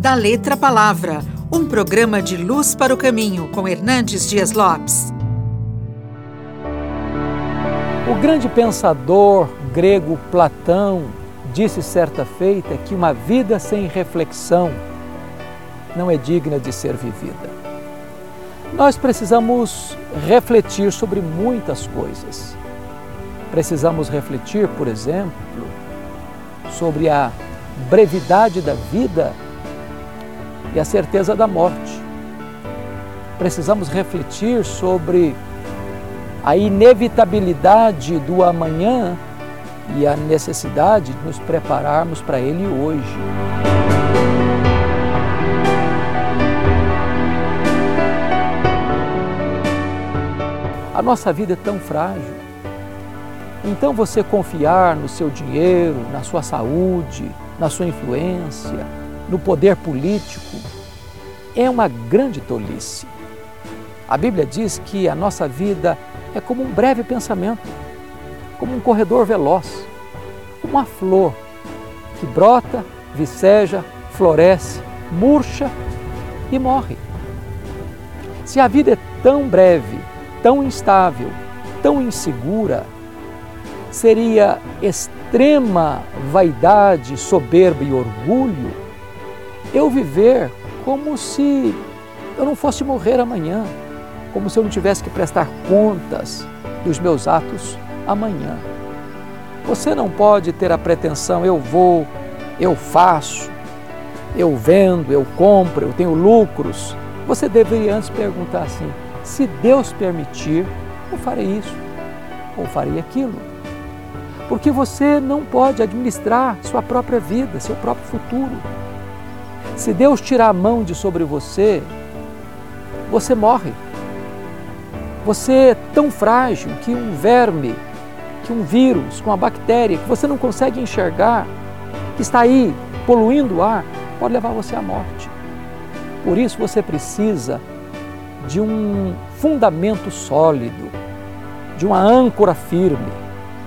Da Letra Palavra, um programa de luz para o caminho com Hernandes Dias Lopes. O grande pensador grego Platão disse certa feita que uma vida sem reflexão não é digna de ser vivida. Nós precisamos refletir sobre muitas coisas. Precisamos refletir, por exemplo, sobre a brevidade da vida e a certeza da morte. Precisamos refletir sobre a inevitabilidade do amanhã e a necessidade de nos prepararmos para ele hoje. A nossa vida é tão frágil. Então você confiar no seu dinheiro, na sua saúde, na sua influência, no poder político, é uma grande tolice. A Bíblia diz que a nossa vida é como um breve pensamento, como um corredor veloz, uma flor que brota, viceja, floresce, murcha e morre. Se a vida é tão breve, tão instável, tão insegura, seria extrema vaidade, soberba e orgulho eu viver como se eu não fosse morrer amanhã, como se eu não tivesse que prestar contas dos meus atos amanhã. Você não pode ter a pretensão, eu vou, eu faço, eu vendo, eu compro, eu tenho lucros. Você deveria antes perguntar assim: se Deus permitir, eu farei isso ou farei aquilo. Porque você não pode administrar sua própria vida, seu próprio futuro. Se Deus tirar a mão de sobre você, você morre. Você é tão frágil que um verme, que um vírus, com uma bactéria que você não consegue enxergar, que está aí poluindo o ar, pode levar você à morte. Por isso você precisa de um fundamento sólido, de uma âncora firme.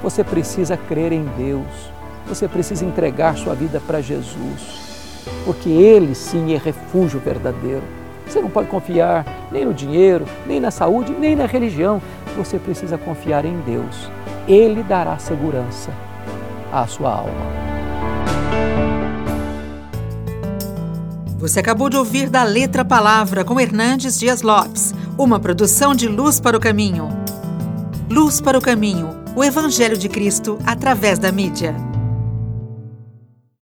Você precisa crer em Deus. Você precisa entregar sua vida para Jesus, porque Ele sim é refúgio verdadeiro. Você não pode confiar nem no dinheiro, nem na saúde, nem na religião. Você precisa confiar em Deus. Ele dará segurança à sua alma. Você acabou de ouvir da Letra Palavra com Hernandes Dias Lopes, uma produção de Luz para o Caminho. Luz para o Caminho, o Evangelho de Cristo através da mídia.